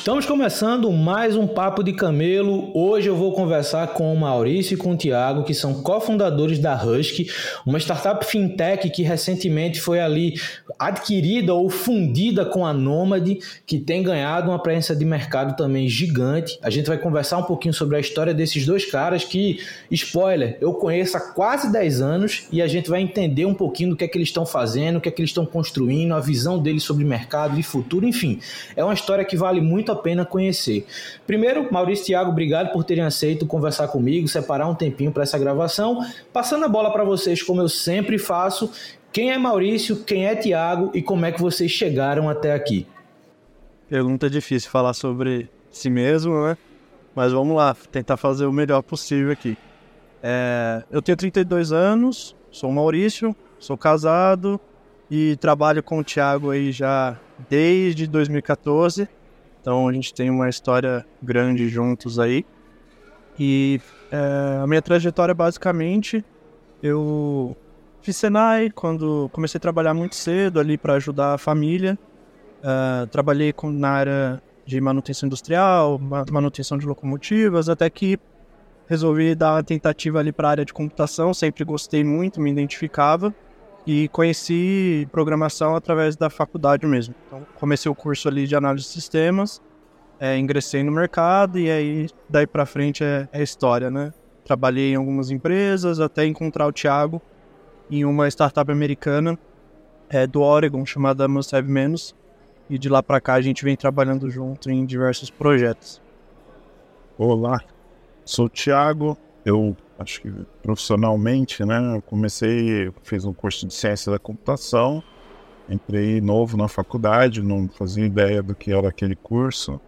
Estamos começando mais um Papo de Camelo. Hoje eu vou conversar com o Maurício e com o Tiago, que são cofundadores da Husky, uma startup fintech que recentemente foi ali adquirida ou fundida com a Nomad, que tem ganhado uma presença de mercado também gigante. A gente vai conversar um pouquinho sobre a história desses dois caras que, spoiler, eu conheço há quase 10 anos e a gente vai entender um pouquinho do que é que eles estão fazendo, o que é que eles estão construindo, a visão deles sobre mercado e futuro, enfim. É uma história que vale muito muito a pena conhecer. Primeiro, Maurício e Thiago, obrigado por terem aceito conversar comigo, separar um tempinho para essa gravação. Passando a bola para vocês, como eu sempre faço, quem é Maurício, quem é Thiago e como é que vocês chegaram até aqui? Pergunta difícil falar sobre si mesmo, né? Mas vamos lá, tentar fazer o melhor possível aqui. É, eu tenho 32 anos, sou Maurício, sou casado e trabalho com o Thiago aí já desde 2014. Então a gente tem uma história grande juntos aí. E é, a minha trajetória basicamente eu fiz Senai quando comecei a trabalhar muito cedo ali para ajudar a família. Uh, trabalhei com, na área de manutenção industrial, manutenção de locomotivas, até que resolvi dar uma tentativa ali para a área de computação. Sempre gostei muito, me identificava e conheci programação através da faculdade mesmo. Então, comecei o curso ali de análise de sistemas, é, ingressei no mercado e aí daí para frente é, é, história, né? Trabalhei em algumas empresas até encontrar o Thiago em uma startup americana é, do Oregon chamada Must Have Menos e de lá para cá a gente vem trabalhando junto em diversos projetos. Olá, sou o Thiago, eu acho que profissionalmente, né? Eu comecei, fiz um curso de ciência da computação, entrei novo na faculdade, não fazia ideia do que era aquele curso.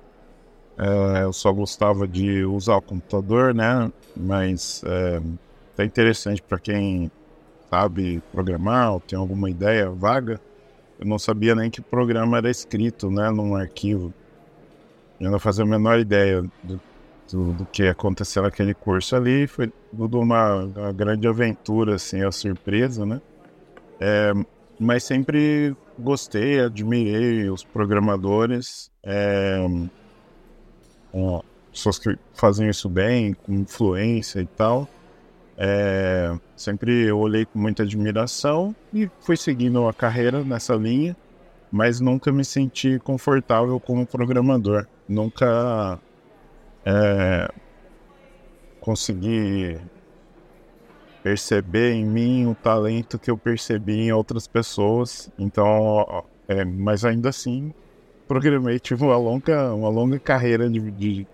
É, eu só gostava de usar o computador, né? Mas é, interessante para quem sabe programar ou tem alguma ideia vaga. Eu não sabia nem que programa era escrito, né? Num arquivo. Eu não fazia a menor ideia do do, do que aconteceu naquele curso ali. Foi tudo uma, uma grande aventura, assim, a surpresa, né? É, mas sempre gostei, admirei os programadores, é, ó, pessoas que fazem isso bem, com influência e tal. É, sempre olhei com muita admiração e fui seguindo a carreira nessa linha, mas nunca me senti confortável como programador. Nunca é, conseguir perceber em mim o talento que eu percebi em outras pessoas. Então, é, mas ainda assim, programei, tive uma longa, uma longa carreira de, de,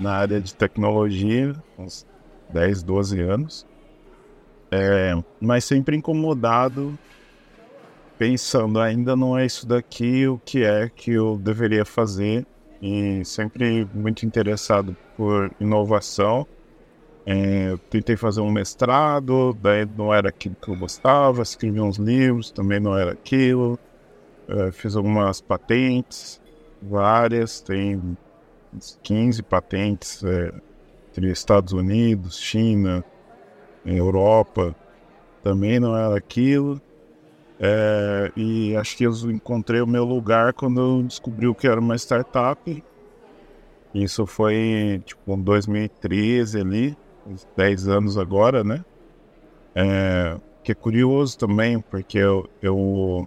na área de tecnologia, uns 10, 12 anos. É, mas sempre incomodado, pensando, ainda não é isso daqui o que é que eu deveria fazer e sempre muito interessado por inovação. É, tentei fazer um mestrado, daí não era aquilo que eu gostava, escrevi uns livros, também não era aquilo. É, fiz algumas patentes, várias, tem 15 patentes é, entre Estados Unidos, China, Europa, também não era aquilo. É, e acho que eu encontrei o meu lugar quando eu descobri o que era uma startup. Isso foi tipo em 2013 ali, uns 10 anos agora, né? É, que é curioso também, porque eu, eu,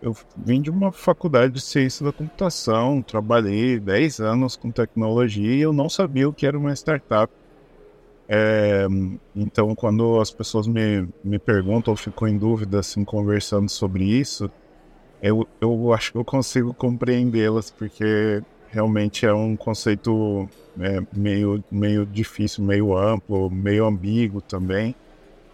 eu vim de uma faculdade de ciência da computação, trabalhei 10 anos com tecnologia e eu não sabia o que era uma startup. É, então, quando as pessoas me, me perguntam ou ficam em dúvida, assim, conversando sobre isso, eu, eu acho que eu consigo compreendê-las, porque realmente é um conceito é, meio, meio difícil, meio amplo, meio ambíguo também.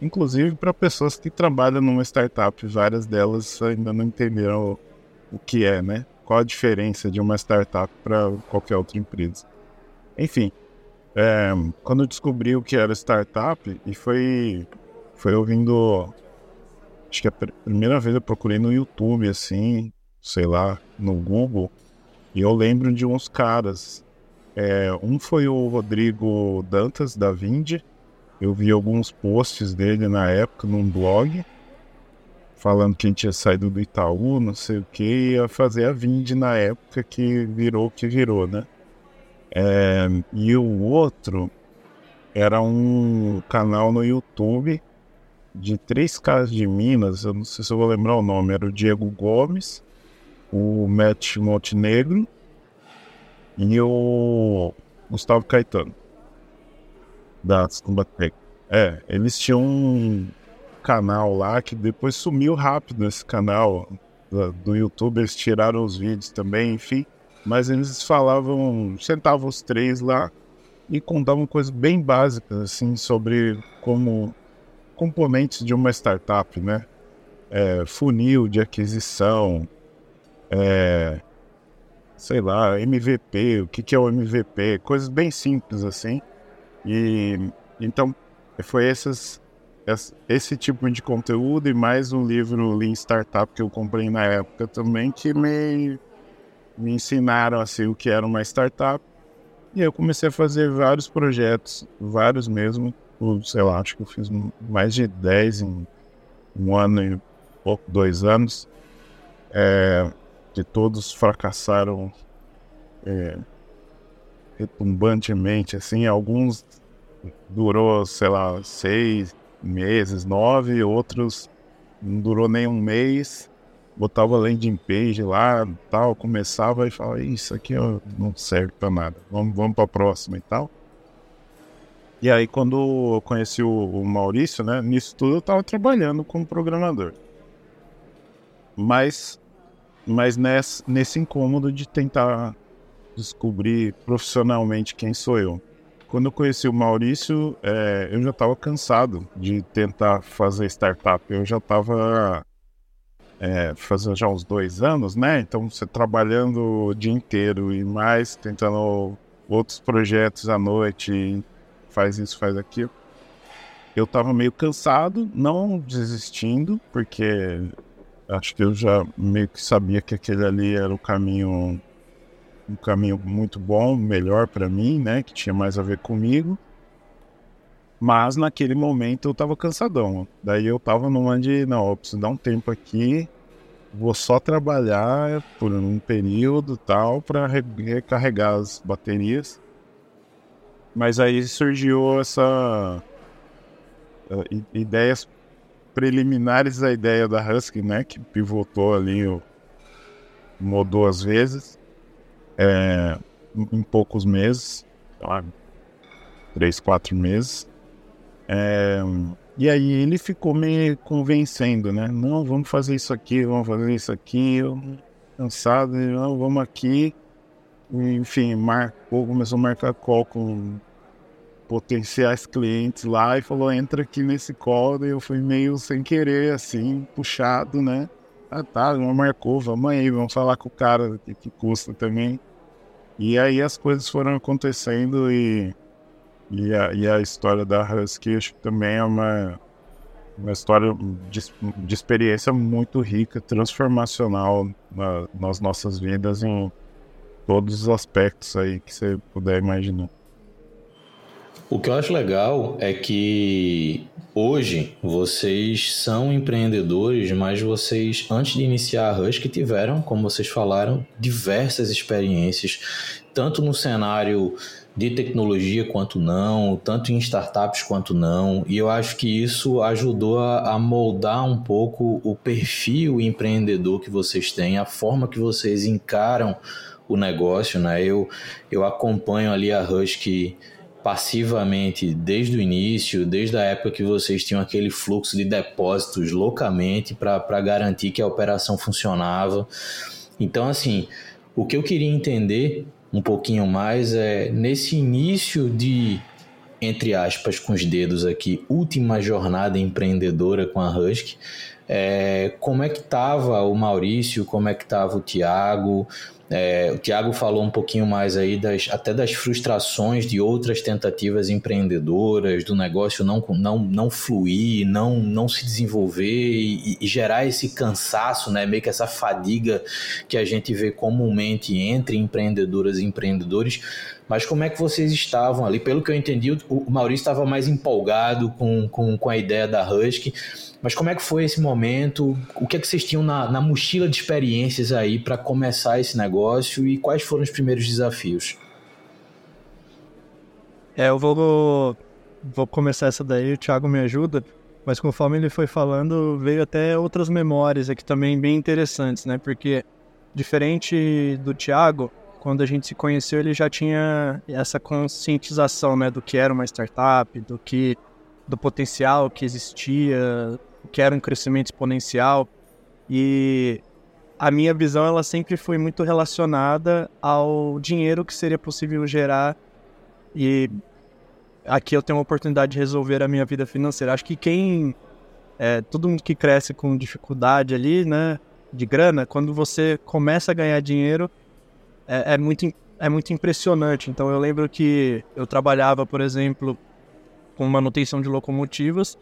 inclusive para pessoas que trabalham numa startup, várias delas ainda não entenderam o, o que é, né? Qual a diferença de uma startup para qualquer outra empresa. Enfim, é, quando eu descobri o que era startup, e foi, foi ouvindo. Acho que a primeira vez eu procurei no YouTube, assim, sei lá, no Google, e eu lembro de uns caras. É, um foi o Rodrigo Dantas, da Vindi. Eu vi alguns posts dele na época num blog, falando que a gente tinha saído do Itaú, não sei o que, ia fazer a Vindi na época que virou o que virou, né? É, e o outro era um canal no YouTube de três caras de Minas, eu não sei se eu vou lembrar o nome, era o Diego Gomes, o Matt Montenegro e o Gustavo Caetano, da Stumbatec. É, eles tinham um canal lá que depois sumiu rápido esse canal do YouTube, eles tiraram os vídeos também, enfim. Mas eles falavam, sentavam os três lá e contavam coisas bem básicas, assim, sobre como componentes de uma startup, né? É, funil de aquisição, é, sei lá, MVP, o que, que é o MVP, coisas bem simples assim. E então foi esses, esse tipo de conteúdo e mais um livro Lean Startup que eu comprei na época também que me, me ensinaram assim o que era uma startup. E eu comecei a fazer vários projetos, vários mesmo, sei lá, acho que eu fiz mais de 10 em um ano e pouco, dois anos. É, que todos fracassaram é, retumbantemente, assim, alguns durou, sei lá, seis meses, nove, outros não durou nem um mês, botava landing page lá, tal, começava e falava, isso aqui não serve para nada, vamos, vamos para a próxima e tal. E aí quando eu conheci o, o Maurício, né, nisso tudo eu estava trabalhando como programador. Mas mas nesse, nesse incômodo de tentar descobrir profissionalmente quem sou eu. Quando eu conheci o Maurício, é, eu já estava cansado de tentar fazer startup. Eu já estava é, fazendo já uns dois anos, né? Então, você trabalhando o dia inteiro e mais, tentando outros projetos à noite, faz isso, faz aquilo. Eu estava meio cansado, não desistindo, porque acho que eu já meio que sabia que aquele ali era o caminho um caminho muito bom, melhor para mim, né, que tinha mais a ver comigo. Mas naquele momento eu tava cansadão. Daí eu tava numa de, não, eu preciso dar um tempo aqui, vou só trabalhar por um período tal para recarregar as baterias. Mas aí surgiu essa uh, ideias preliminares à ideia da Husky, né? Que pivotou ali, mudou às vezes, é, em poucos meses, lá, três, quatro meses. É, e aí ele ficou me convencendo, né? Não, vamos fazer isso aqui, vamos fazer isso aqui. Eu cansado, não, vamos aqui. Enfim, marcou, começou a marcar call com potenciais clientes lá e falou: entra aqui nesse call. E eu fui meio sem querer, assim, puxado, né? Ah, tá, não marcou, vamos aí, vamos falar com o cara que, que custa também. E aí as coisas foram acontecendo e, e, a, e a história da Husky acho que também é uma, uma história de, de experiência muito rica, transformacional na, nas nossas vidas em todos os aspectos aí que você puder imaginar. O que eu acho legal é que hoje vocês são empreendedores, mas vocês, antes de iniciar a que tiveram, como vocês falaram, diversas experiências, tanto no cenário de tecnologia quanto não, tanto em startups quanto não, e eu acho que isso ajudou a, a moldar um pouco o perfil empreendedor que vocês têm, a forma que vocês encaram o negócio, né? Eu, eu acompanho ali a Rush passivamente desde o início, desde a época que vocês tinham aquele fluxo de depósitos loucamente para garantir que a operação funcionava. Então, assim, o que eu queria entender um pouquinho mais é nesse início de entre aspas, com os dedos aqui, última jornada empreendedora com a Husky. É, como é que estava o Maurício, como é que estava o Tiago? É, o Tiago falou um pouquinho mais aí das, até das frustrações de outras tentativas empreendedoras, do negócio não, não, não fluir, não, não se desenvolver e, e, gerar esse cansaço, né? meio que essa fadiga que a gente vê comumente entre empreendedoras e empreendedores. Mas como é que vocês estavam ali? Pelo que eu entendi, o Maurício estava mais empolgado com, com, com a ideia da Husky. Mas como é que foi esse momento? O que é que vocês tinham na, na mochila de experiências aí para começar esse negócio e quais foram os primeiros desafios? É, eu vou, vou começar essa daí, o Thiago me ajuda, mas conforme ele foi falando, veio até outras memórias aqui também bem interessantes, né? Porque diferente do Thiago, quando a gente se conheceu, ele já tinha essa conscientização, né, do que era uma startup, do que do potencial que existia, que era um crescimento exponencial. E a minha visão ela sempre foi muito relacionada ao dinheiro que seria possível gerar e aqui eu tenho uma oportunidade de resolver a minha vida financeira. Acho que quem é, todo mundo que cresce com dificuldade ali, né, de grana, quando você começa a ganhar dinheiro, é, é muito é muito impressionante. Então eu lembro que eu trabalhava, por exemplo, com manutenção de locomotivas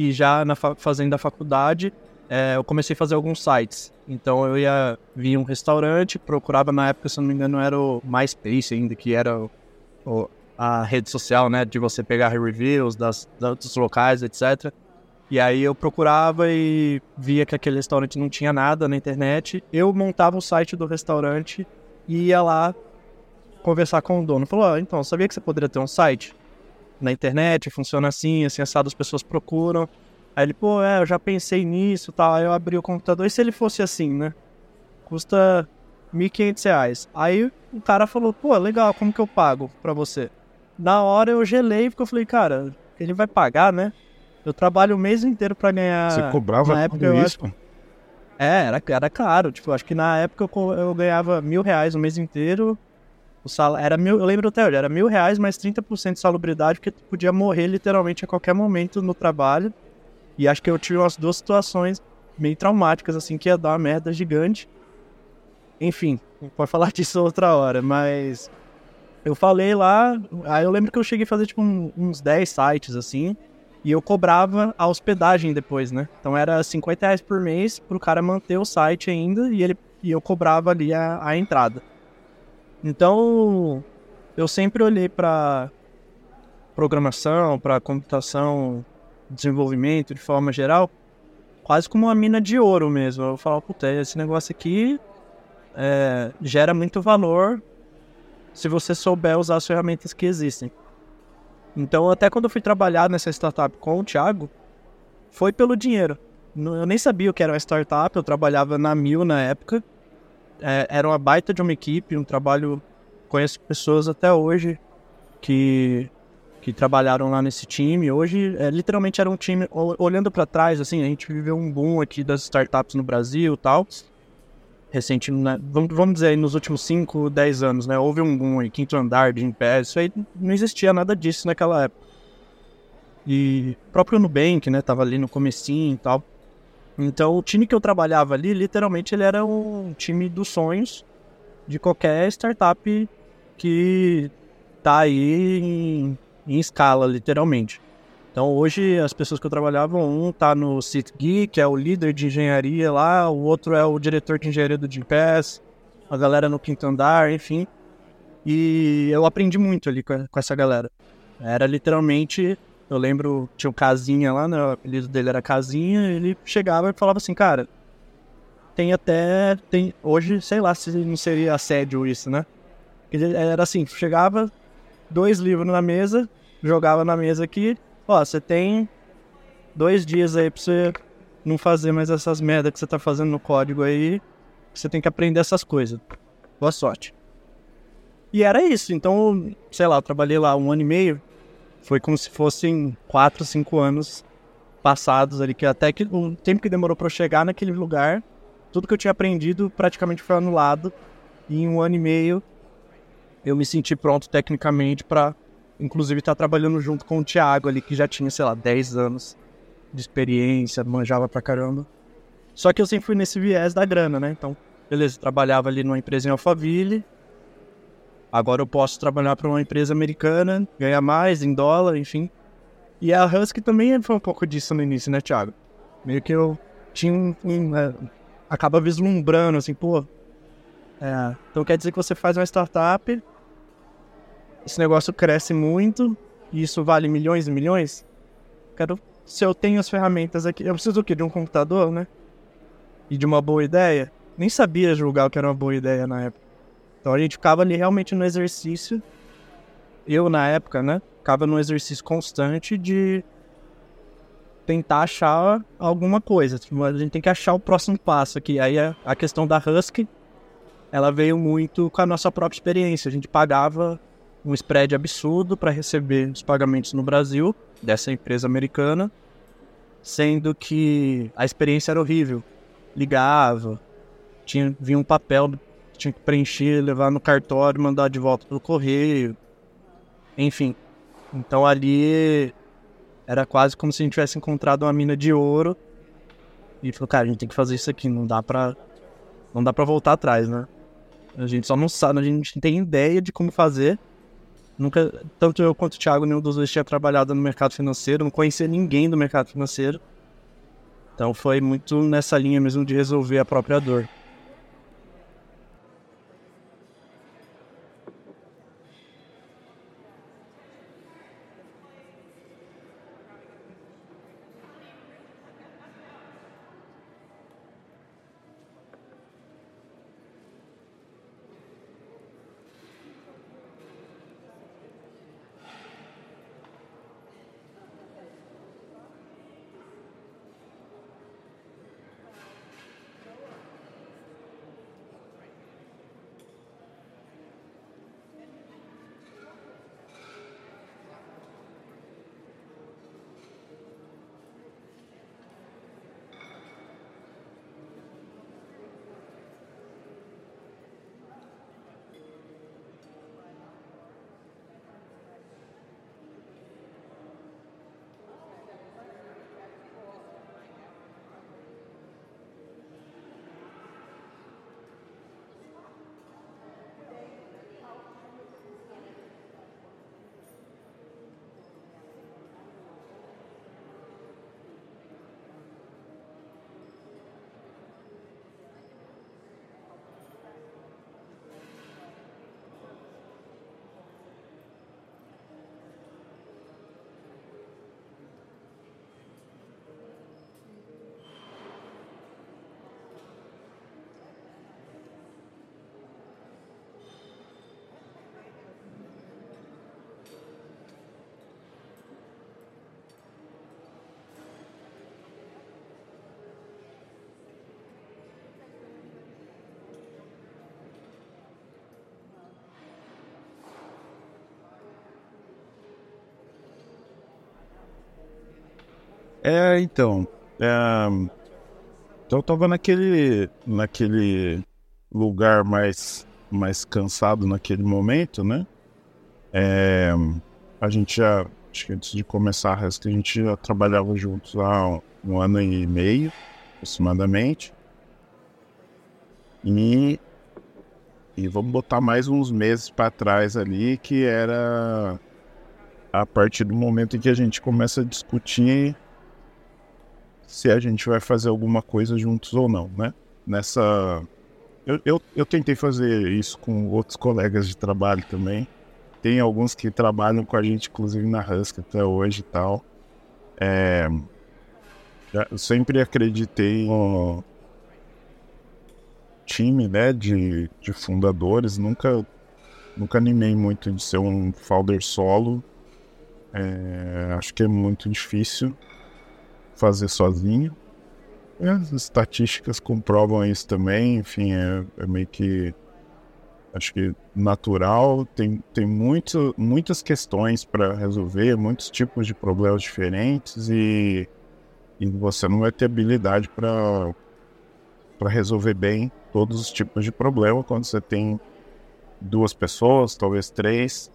e já na fazendo a faculdade, é, eu comecei a fazer alguns sites. Então eu ia vir um restaurante, procurava na época, se não me engano, era o MySpace ainda, que era o, o, a rede social, né, de você pegar reviews das, dos locais, etc. E aí eu procurava e via que aquele restaurante não tinha nada na internet. Eu montava o site do restaurante e ia lá conversar com o dono. Falou, oh, então, sabia que você poderia ter um site? Na internet, funciona assim, assim, assado, as pessoas procuram. Aí ele, pô, é, eu já pensei nisso tal. Aí eu abri o computador, e se ele fosse assim, né? Custa R$ 1.500. Aí o cara falou, pô, legal, como que eu pago pra você? Na hora eu gelei, porque eu falei, cara, ele vai pagar, né? Eu trabalho o mês inteiro para ganhar. Você cobrava na época, isso? Acho... É, era, era caro. Tipo, acho que na época eu, eu ganhava mil reais o mês inteiro o sal... era mil, eu lembro até hoje, era mil reais mais 30% de salubridade, porque tu podia morrer literalmente a qualquer momento no trabalho. E acho que eu tive umas duas situações meio traumáticas, assim, que ia dar uma merda gigante. Enfim, pode falar disso outra hora, mas eu falei lá, aí eu lembro que eu cheguei a fazer tipo um, uns 10 sites, assim, e eu cobrava a hospedagem depois, né? Então era 50 reais por mês pro cara manter o site ainda, e, ele, e eu cobrava ali a, a entrada. Então, eu sempre olhei para programação, para computação, desenvolvimento de forma geral, quase como uma mina de ouro mesmo. Eu falava, puta, esse negócio aqui é, gera muito valor se você souber usar as ferramentas que existem. Então, até quando eu fui trabalhar nessa startup com o Thiago, foi pelo dinheiro. Eu nem sabia o que era uma startup, eu trabalhava na Mil na época é, era uma baita de uma equipe, um trabalho. Conheço pessoas até hoje que, que trabalharam lá nesse time. Hoje, é, literalmente, era um time. Olhando para trás, assim, a gente viveu um boom aqui das startups no Brasil e tal. Recente, né? vamos, vamos dizer nos últimos 5, 10 anos, né? Houve um boom aí, quinto andar, de pé, isso aí não existia nada disso naquela época. E próprio Nubank, né? Tava ali no comecinho e tal. Então, o time que eu trabalhava ali, literalmente, ele era um time dos sonhos de qualquer startup que tá aí em, em escala, literalmente. Então, hoje, as pessoas que eu trabalhava, um tá no CITGI, que é o líder de engenharia lá, o outro é o diretor de engenharia do Gimpass, a galera no quinto andar, enfim. E eu aprendi muito ali com, com essa galera. Era literalmente eu lembro, tinha o Casinha lá, né? O apelido dele era Casinha. Ele chegava e falava assim, cara, tem até. Tem, hoje, sei lá se não seria assédio isso, né? Ele era assim: chegava, dois livros na mesa, jogava na mesa aqui. Ó, você tem dois dias aí pra você não fazer mais essas merdas que você tá fazendo no código aí. Você tem que aprender essas coisas. Boa sorte. E era isso. Então, sei lá, eu trabalhei lá um ano e meio foi como se fossem quatro, cinco anos passados ali, que até que o tempo que demorou para eu chegar naquele lugar, tudo que eu tinha aprendido praticamente foi anulado. E em um ano e meio eu me senti pronto tecnicamente para inclusive estar tá trabalhando junto com o Thiago ali, que já tinha, sei lá, 10 anos de experiência, manjava pra caramba. Só que eu sempre fui nesse viés da grana, né? Então, beleza, trabalhava ali numa empresa em Alphaville. Agora eu posso trabalhar para uma empresa americana, ganhar mais em dólar, enfim. E a Husky também foi um pouco disso no início, né, Thiago? Meio que eu tinha um. um é, acaba vislumbrando, assim, pô. É, então quer dizer que você faz uma startup, esse negócio cresce muito, e isso vale milhões e milhões. Quero. Se eu tenho as ferramentas aqui. Eu preciso do quê? De um computador, né? E de uma boa ideia. Nem sabia julgar o que era uma boa ideia na época. Então a gente ficava ali realmente no exercício. Eu, na época, né? Ficava no exercício constante de tentar achar alguma coisa. Tipo, a gente tem que achar o próximo passo aqui. Aí a, a questão da Husky, ela veio muito com a nossa própria experiência. A gente pagava um spread absurdo para receber os pagamentos no Brasil dessa empresa americana, sendo que a experiência era horrível. Ligava, tinha vinha um papel, tinha que preencher, levar no cartório, mandar de volta pelo correio. Enfim. Então ali era quase como se a gente tivesse encontrado uma mina de ouro. E falou, cara, a gente tem que fazer isso aqui, não dá pra. Não dá pra voltar atrás, né? A gente só não sabe, a gente não tem ideia de como fazer. Nunca, tanto eu quanto o Thiago, nenhum dos dois tinha trabalhado no mercado financeiro, não conhecia ninguém do mercado financeiro. Então foi muito nessa linha mesmo de resolver a própria dor. É, então. É, então eu tava naquele, naquele lugar mais, mais cansado naquele momento, né? É, a gente já, acho que antes de começar a resta, a gente já trabalhava juntos há um, um ano e meio, aproximadamente. E, e vamos botar mais uns meses para trás ali, que era a partir do momento em que a gente começa a discutir se a gente vai fazer alguma coisa juntos ou não, né? Nessa. Eu, eu, eu tentei fazer isso com outros colegas de trabalho também. Tem alguns que trabalham com a gente, inclusive na Husk até hoje e tal. É, eu sempre acreditei no time né, de, de fundadores, nunca, nunca animei muito de ser um founder solo. É, acho que é muito difícil fazer sozinho. As estatísticas comprovam isso também, enfim, é, é meio que acho que natural, tem, tem muito, muitas questões para resolver, muitos tipos de problemas diferentes e, e você não vai ter habilidade para resolver bem todos os tipos de problema quando você tem duas pessoas, talvez três.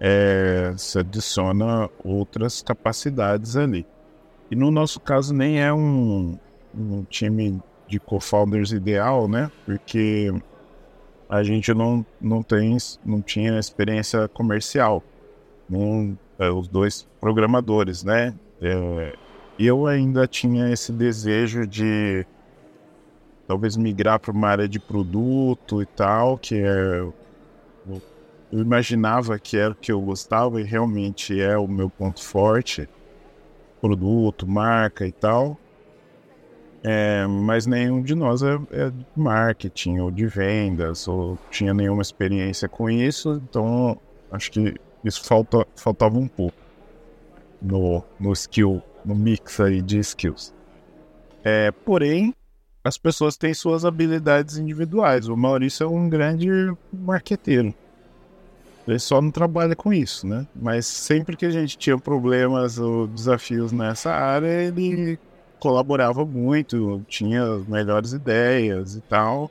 É, se adiciona outras capacidades ali. E no nosso caso nem é um, um time de co-founders ideal, né? Porque a gente não, não tem, não tinha experiência comercial. Não, é, os dois programadores, né? É, eu ainda tinha esse desejo de talvez migrar para uma área de produto e tal, que é eu imaginava que era o que eu gostava e realmente é o meu ponto forte, produto, marca e tal. É, mas nenhum de nós é, é, marketing ou de vendas ou tinha nenhuma experiência com isso, então acho que isso falta, faltava um pouco no, no skill, no mix aí de skills. É, porém, as pessoas têm suas habilidades individuais. O Maurício é um grande marqueteiro. Ele só não trabalha com isso, né? Mas sempre que a gente tinha problemas ou desafios nessa área, ele colaborava muito, tinha as melhores ideias e tal.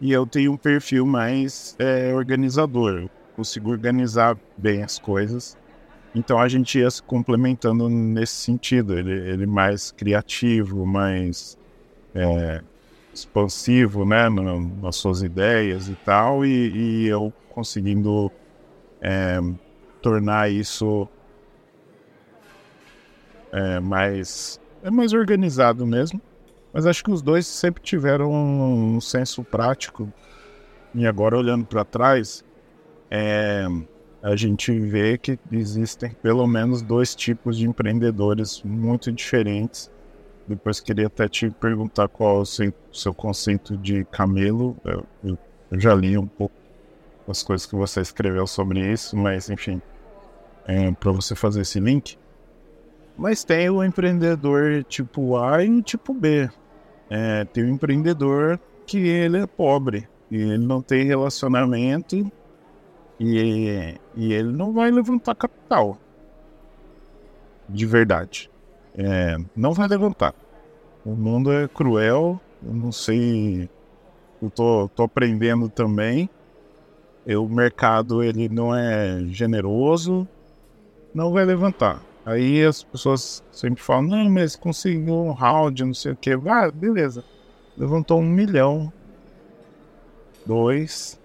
E eu tenho um perfil mais é, organizador, eu consigo organizar bem as coisas. Então a gente ia se complementando nesse sentido. Ele, ele mais criativo, mais é, expansivo, né, nas suas ideias e tal, e, e eu conseguindo é, tornar isso é, mais é mais organizado mesmo. Mas acho que os dois sempre tiveram um, um senso prático. E agora olhando para trás, é, a gente vê que existem pelo menos dois tipos de empreendedores muito diferentes. Depois queria até te perguntar qual o seu, seu conceito de camelo. Eu, eu, já li um pouco as coisas que você escreveu sobre isso, mas enfim, é, para você fazer esse link. Mas tem o empreendedor tipo A e o tipo B. É, tem o empreendedor que ele é pobre e ele não tem relacionamento e, e ele não vai levantar capital. De verdade. É, não vai levantar. O mundo é cruel, eu não sei. Eu tô, tô aprendendo também. O mercado ele não é generoso, não vai levantar. Aí as pessoas sempre falam, não, mas conseguiu um round, não sei o que. Ah, beleza. Levantou um milhão. Dois.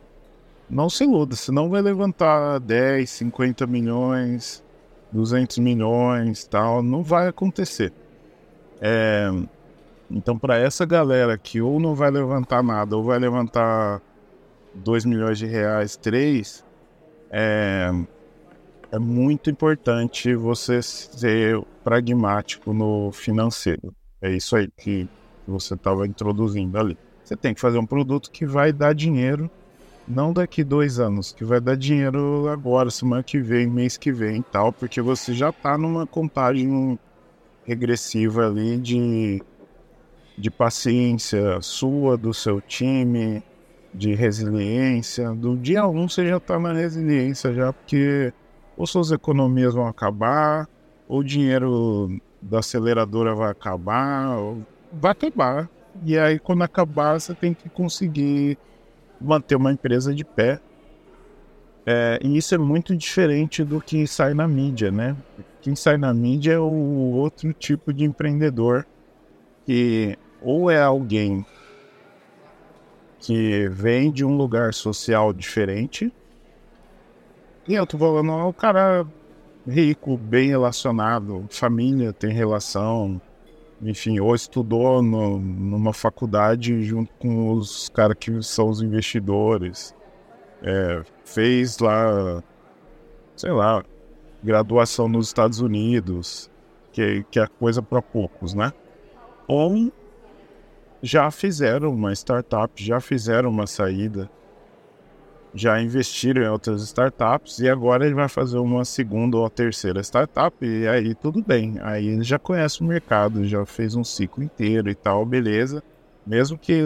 Não se iluda, senão vai levantar 10, 50 milhões, 200 milhões tal. Não vai acontecer. É, então, para essa galera que ou não vai levantar nada, ou vai levantar 2 milhões de reais, 3, é, é muito importante você ser pragmático no financeiro. É isso aí que você estava introduzindo ali. Você tem que fazer um produto que vai dar dinheiro, não daqui dois anos, que vai dar dinheiro agora, semana que vem, mês que vem e tal, porque você já está numa contagem regressiva ali de, de paciência sua, do seu time, de resiliência. Do dia um você já está na resiliência já, porque ou suas economias vão acabar, ou o dinheiro da aceleradora vai acabar, vai acabar. E aí, quando acabar, você tem que conseguir manter uma empresa de pé. É, e isso é muito diferente do que sai na mídia, né? Quem sai na mídia é o outro tipo de empreendedor que ou é alguém que vem de um lugar social diferente, e eu tô falando, o cara rico, bem relacionado, família tem relação, enfim, ou estudou no, numa faculdade junto com os caras que são os investidores, é, fez lá, sei lá, graduação nos Estados Unidos, que, que é coisa para poucos, né? Ou já fizeram uma startup, já fizeram uma saída, já investiram em outras startups e agora ele vai fazer uma segunda ou terceira startup e aí tudo bem. Aí ele já conhece o mercado, já fez um ciclo inteiro e tal, beleza. Mesmo que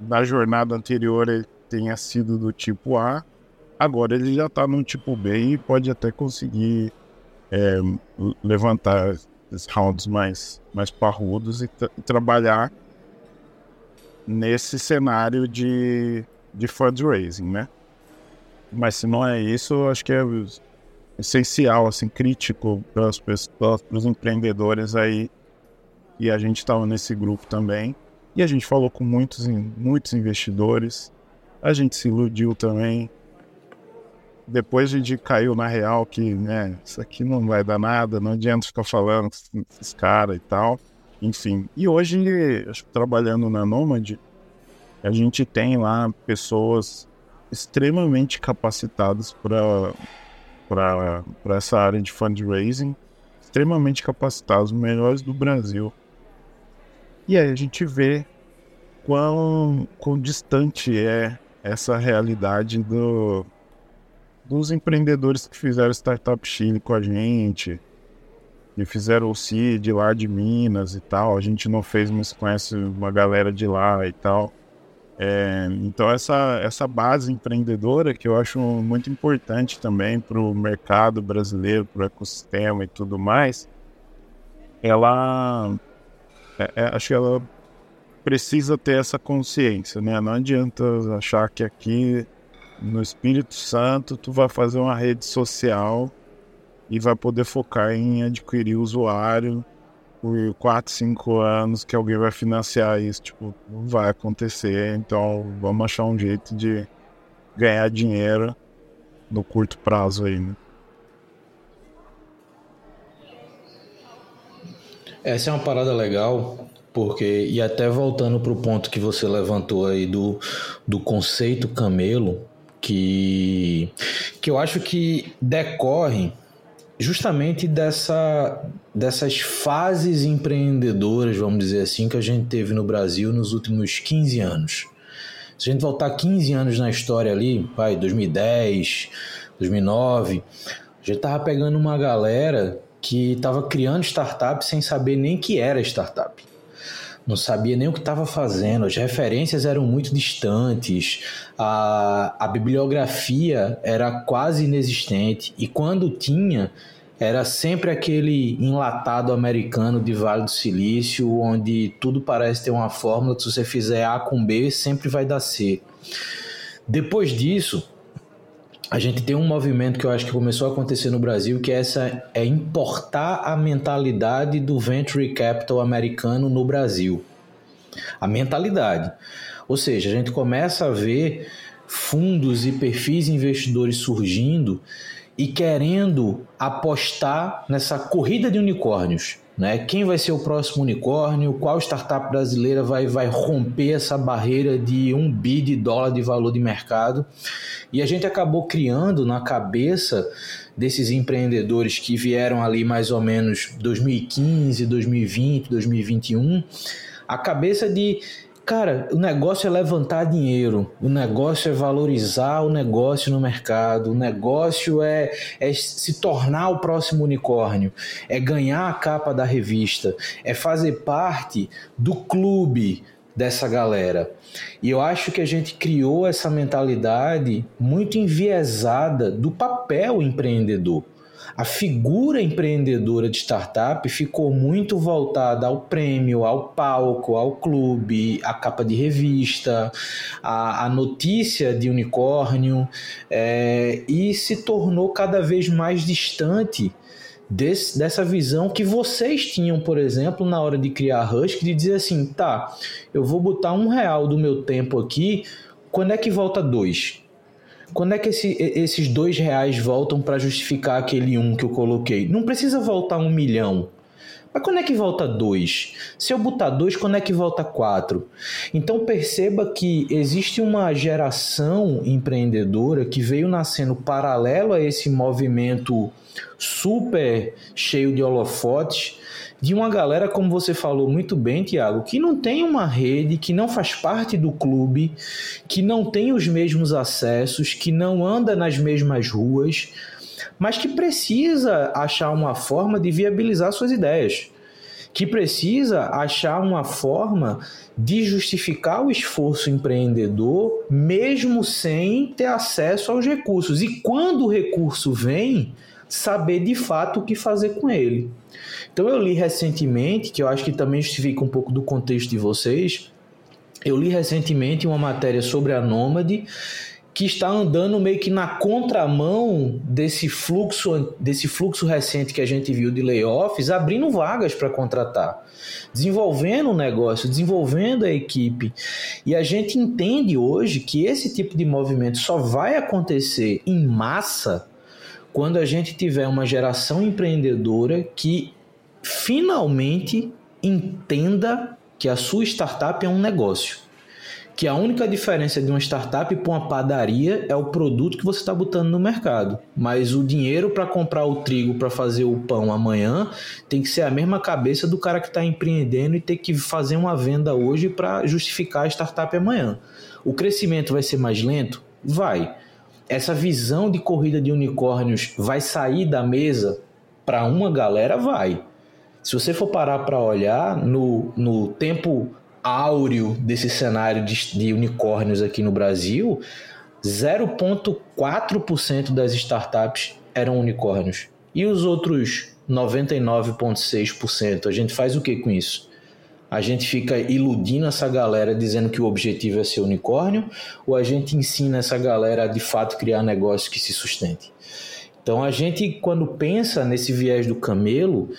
na jornada anterior ele tenha sido do tipo A, agora ele já está no tipo B e pode até conseguir é, levantar rounds mais, mais parrudos e, e trabalhar nesse cenário de, de fundraising, né? Mas se não é isso, acho que é, essencial, assim, crítico para os empreendedores aí. E a gente estava nesse grupo também. E a gente falou com muitos, muitos investidores. A gente se iludiu também. Depois a gente caiu na real que, né, isso aqui não vai dar nada, não adianta ficar falando com esses caras e tal. Enfim. E hoje, trabalhando na Nomad, a gente tem lá pessoas extremamente capacitadas para essa área de fundraising, extremamente capacitados, os melhores do Brasil. E aí a gente vê quão, quão distante é essa realidade do, dos empreendedores que fizeram Startup Chile com a gente, que fizeram o CID lá de Minas e tal. A gente não fez, mas conhece uma galera de lá e tal. É, então essa, essa base empreendedora que eu acho muito importante também para o mercado brasileiro, para o ecossistema e tudo mais, ela é, é, acho que ela precisa ter essa consciência, né? Não adianta achar que aqui no Espírito Santo tu vai fazer uma rede social e vai poder focar em adquirir usuário por 4, 5 anos que alguém vai financiar isso. Tipo, não vai acontecer. Então vamos achar um jeito de ganhar dinheiro no curto prazo aí, né? Essa é uma parada legal, porque, e até voltando para o ponto que você levantou aí do, do conceito camelo, que, que eu acho que decorre justamente dessa, dessas fases empreendedoras, vamos dizer assim, que a gente teve no Brasil nos últimos 15 anos. Se a gente voltar 15 anos na história ali, vai, 2010, 2009, a gente tava pegando uma galera que estava criando startup sem saber nem que era startup. Não sabia nem o que estava fazendo, as referências eram muito distantes, a, a bibliografia era quase inexistente. E quando tinha, era sempre aquele enlatado americano de Vale do Silício, onde tudo parece ter uma fórmula, se você fizer A com B, sempre vai dar C. Depois disso, a gente tem um movimento que eu acho que começou a acontecer no Brasil, que é essa é importar a mentalidade do venture capital americano no Brasil. A mentalidade. Ou seja, a gente começa a ver fundos e perfis investidores surgindo e querendo apostar nessa corrida de unicórnios. Né? Quem vai ser o próximo unicórnio? Qual startup brasileira vai, vai romper essa barreira de um bi de dólar de valor de mercado? E a gente acabou criando na cabeça desses empreendedores que vieram ali mais ou menos 2015, 2020, 2021, a cabeça de Cara, o negócio é levantar dinheiro, o negócio é valorizar o negócio no mercado, o negócio é, é se tornar o próximo unicórnio, é ganhar a capa da revista, é fazer parte do clube dessa galera. E eu acho que a gente criou essa mentalidade muito enviesada do papel empreendedor a figura empreendedora de startup ficou muito voltada ao prêmio, ao palco, ao clube, à capa de revista, à, à notícia de unicórnio, é, e se tornou cada vez mais distante Desse, dessa visão que vocês tinham, por exemplo, na hora de criar Husk, de dizer assim, tá, eu vou botar um real do meu tempo aqui, quando é que volta dois? Quando é que esse, esses dois reais voltam para justificar aquele um que eu coloquei? Não precisa voltar um milhão. Mas quando é que volta dois? Se eu botar dois, quando é que volta quatro? Então perceba que existe uma geração empreendedora que veio nascendo paralelo a esse movimento super cheio de holofotes de uma galera, como você falou muito bem, Tiago, que não tem uma rede, que não faz parte do clube, que não tem os mesmos acessos, que não anda nas mesmas ruas, mas que precisa achar uma forma de viabilizar suas ideias. Que precisa achar uma forma de justificar o esforço empreendedor, mesmo sem ter acesso aos recursos. E quando o recurso vem, saber de fato o que fazer com ele. Então eu li recentemente, que eu acho que também justifica um pouco do contexto de vocês, eu li recentemente uma matéria sobre a Nômade que está andando meio que na contramão desse fluxo, desse fluxo recente que a gente viu de layoffs, abrindo vagas para contratar, desenvolvendo o negócio, desenvolvendo a equipe. E a gente entende hoje que esse tipo de movimento só vai acontecer em massa quando a gente tiver uma geração empreendedora que finalmente entenda que a sua startup é um negócio que a única diferença de uma startup para uma padaria é o produto que você está botando no mercado. Mas o dinheiro para comprar o trigo para fazer o pão amanhã tem que ser a mesma cabeça do cara que está empreendendo e ter que fazer uma venda hoje para justificar a startup amanhã. O crescimento vai ser mais lento? Vai. Essa visão de corrida de unicórnios vai sair da mesa para uma galera? Vai. Se você for parar para olhar no, no tempo áureo desse cenário de, de unicórnios aqui no Brasil, 0,4% das startups eram unicórnios. E os outros 99,6%, a gente faz o que com isso? A gente fica iludindo essa galera dizendo que o objetivo é ser unicórnio, ou a gente ensina essa galera a de fato criar negócio que se sustente? Então a gente, quando pensa nesse viés do camelo,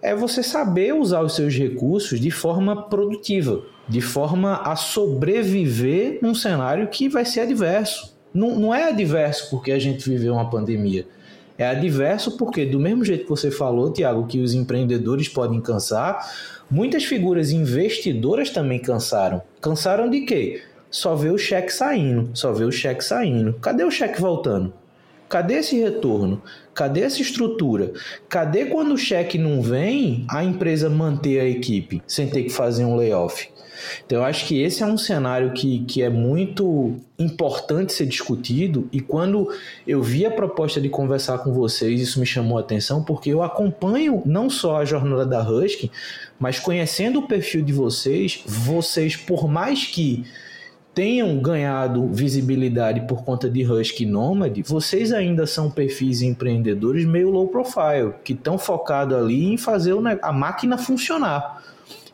é você saber usar os seus recursos de forma produtiva, de forma a sobreviver num cenário que vai ser adverso. Não, não é adverso porque a gente viveu uma pandemia. É adverso porque, do mesmo jeito que você falou, Tiago, que os empreendedores podem cansar, muitas figuras investidoras também cansaram. Cansaram de quê? Só ver o cheque saindo, só ver o cheque saindo. Cadê o cheque voltando? Cadê esse retorno? Cadê essa estrutura? Cadê quando o cheque não vem, a empresa manter a equipe sem ter que fazer um layoff? Então, eu acho que esse é um cenário que, que é muito importante ser discutido. E quando eu vi a proposta de conversar com vocês, isso me chamou a atenção, porque eu acompanho não só a jornada da Husky, mas conhecendo o perfil de vocês, vocês, por mais que tenham ganhado visibilidade por conta de Husky Nomad, vocês ainda são perfis empreendedores meio low profile, que estão focados ali em fazer a máquina funcionar,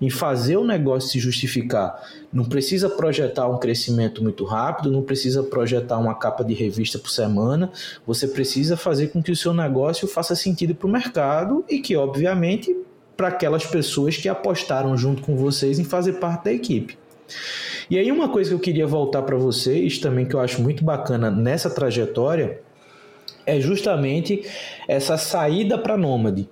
em fazer o negócio se justificar. Não precisa projetar um crescimento muito rápido, não precisa projetar uma capa de revista por semana, você precisa fazer com que o seu negócio faça sentido para o mercado e que, obviamente, para aquelas pessoas que apostaram junto com vocês em fazer parte da equipe. E aí uma coisa que eu queria voltar para vocês também que eu acho muito bacana nessa trajetória é justamente essa saída para nômade.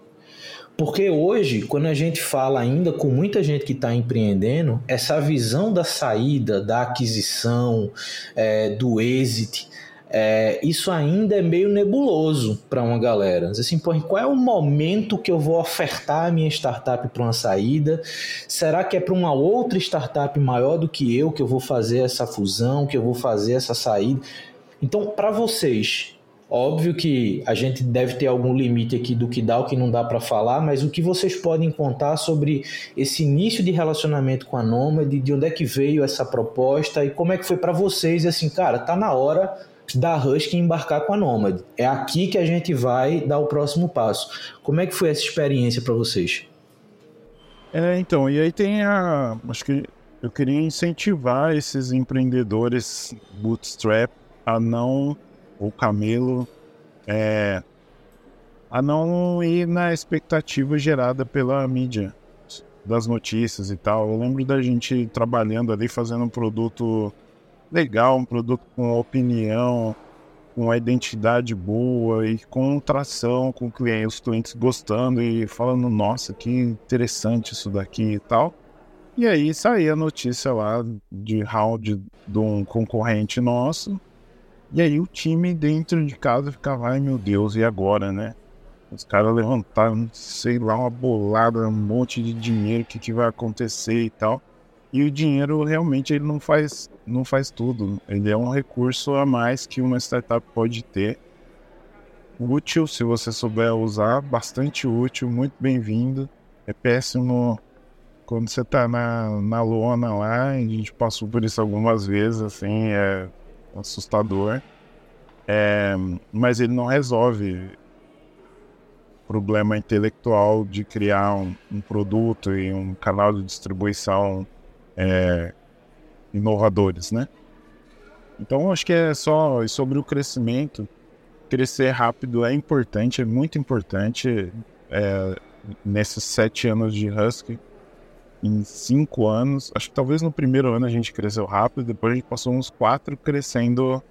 Porque hoje, quando a gente fala ainda com muita gente que está empreendendo, essa visão da saída, da aquisição, é, do exit, é, isso ainda é meio nebuloso para uma galera. Assim, pô, qual é o momento que eu vou ofertar a minha startup para uma saída? Será que é para uma outra startup maior do que eu que eu vou fazer essa fusão, que eu vou fazer essa saída? Então, para vocês, óbvio que a gente deve ter algum limite aqui do que dá, o que não dá para falar, mas o que vocês podem contar sobre esse início de relacionamento com a Nômade, de onde é que veio essa proposta e como é que foi para vocês? Assim, cara, tá na hora da Husky embarcar com a Nomad. É aqui que a gente vai dar o próximo passo. Como é que foi essa experiência para vocês? É, então, e aí tem a. Acho que eu queria incentivar esses empreendedores bootstrap a não. O camelo. É, a não ir na expectativa gerada pela mídia das notícias e tal. Eu lembro da gente trabalhando ali, fazendo um produto legal, um produto com opinião, com uma identidade boa e com tração com clientes, os clientes gostando e falando, nossa, que interessante isso daqui e tal. E aí saía a notícia lá de round de um concorrente nosso. E aí o time dentro de casa ficava, ai meu Deus, e agora, né? Os caras levantaram, sei lá, uma bolada, um monte de dinheiro, o que, que vai acontecer e tal. E o dinheiro realmente ele não faz, não faz tudo. Ele é um recurso a mais que uma startup pode ter. Útil se você souber usar, bastante útil, muito bem-vindo. É péssimo quando você está na, na lona lá, a gente passou por isso algumas vezes, assim, é assustador. É, mas ele não resolve problema intelectual de criar um, um produto e um canal de distribuição é, inovadores, né? Então, acho que é só sobre o crescimento. Crescer rápido é importante, é muito importante. É, nesses sete anos de Husky, em cinco anos, acho que talvez no primeiro ano a gente cresceu rápido, depois a gente passou uns quatro crescendo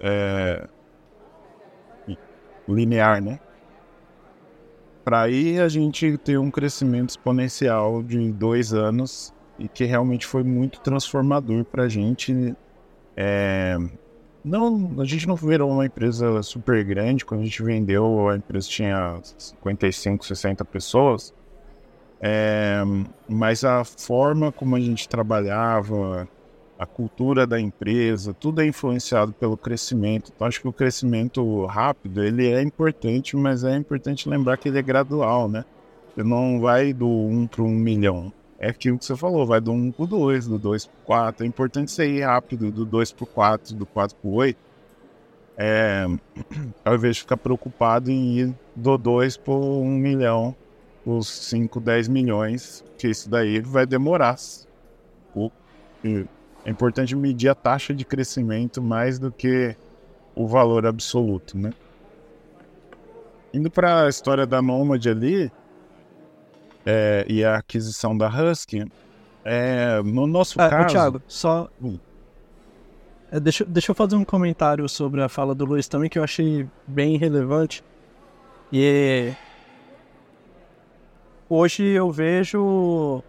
é, linear, né? Para aí a gente ter um crescimento exponencial de dois anos e que realmente foi muito transformador para a gente. É, não, a gente não virou uma empresa super grande. Quando a gente vendeu, a empresa tinha 55, 60 pessoas. É, mas a forma como a gente trabalhava, a cultura da empresa, tudo é influenciado pelo crescimento. Então, acho que o crescimento rápido ele é importante, mas é importante lembrar que ele é gradual, né? Ele não vai do 1 para 1 milhão. É aquilo que você falou, vai do 1 para o 2, do 2 para o 4. É importante você ir rápido, do 2 para o 4, do 4 para o 8. É, ao invés de ficar preocupado em ir do 2 para 1 milhão, os 5, 10 milhões, que isso daí vai demorar. É importante medir a taxa de crescimento mais do que o valor absoluto, né? Indo para a história da Nomad ali é, e a aquisição da Husky, é, no nosso é, caso... Thiago, só... Hum. É, deixa, deixa eu fazer um comentário sobre a fala do Luiz também, que eu achei bem relevante. E hoje eu vejo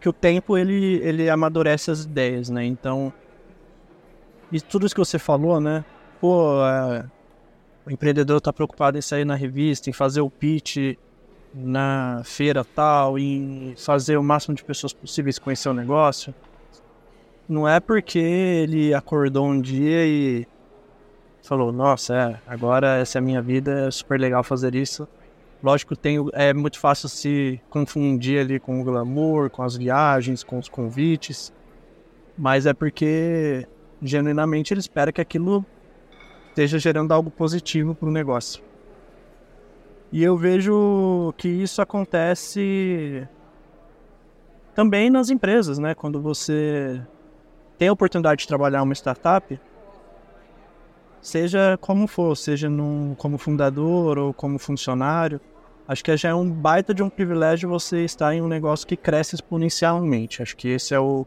que o tempo ele, ele amadurece as ideias, né? Então, e tudo isso que você falou, né? Pô, é, o empreendedor está preocupado em sair na revista, em fazer o pitch na feira tal, em fazer o máximo de pessoas possíveis conhecer o negócio. Não é porque ele acordou um dia e falou, nossa, é, agora essa é a minha vida, é super legal fazer isso. Lógico, tem, é muito fácil se confundir ali com o glamour, com as viagens, com os convites, mas é porque genuinamente ele espera que aquilo esteja gerando algo positivo para o negócio. E eu vejo que isso acontece também nas empresas, né? Quando você tem a oportunidade de trabalhar uma startup, seja como for, seja como fundador ou como funcionário, acho que já é um baita de um privilégio você estar em um negócio que cresce exponencialmente. Acho que esse é o,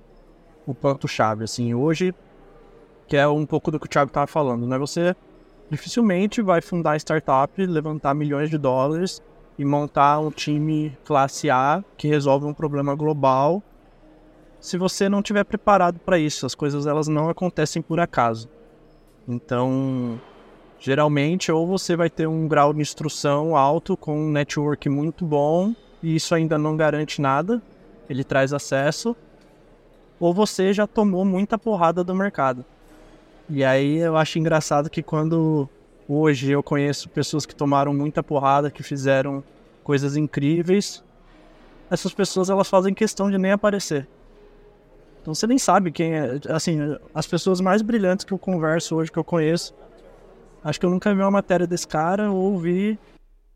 o ponto-chave. Assim, hoje, que é um pouco do que o Thiago estava falando, né? Você dificilmente vai fundar startup, levantar milhões de dólares e montar um time classe A que resolve um problema global se você não estiver preparado para isso. As coisas elas não acontecem por acaso. Então, geralmente, ou você vai ter um grau de instrução alto com um network muito bom, e isso ainda não garante nada, ele traz acesso, ou você já tomou muita porrada do mercado. E aí eu acho engraçado que quando hoje eu conheço pessoas que tomaram muita porrada, que fizeram coisas incríveis, essas pessoas elas fazem questão de nem aparecer. Então você nem sabe quem é. Assim, as pessoas mais brilhantes que eu converso hoje, que eu conheço, acho que eu nunca vi uma matéria desse cara ou vi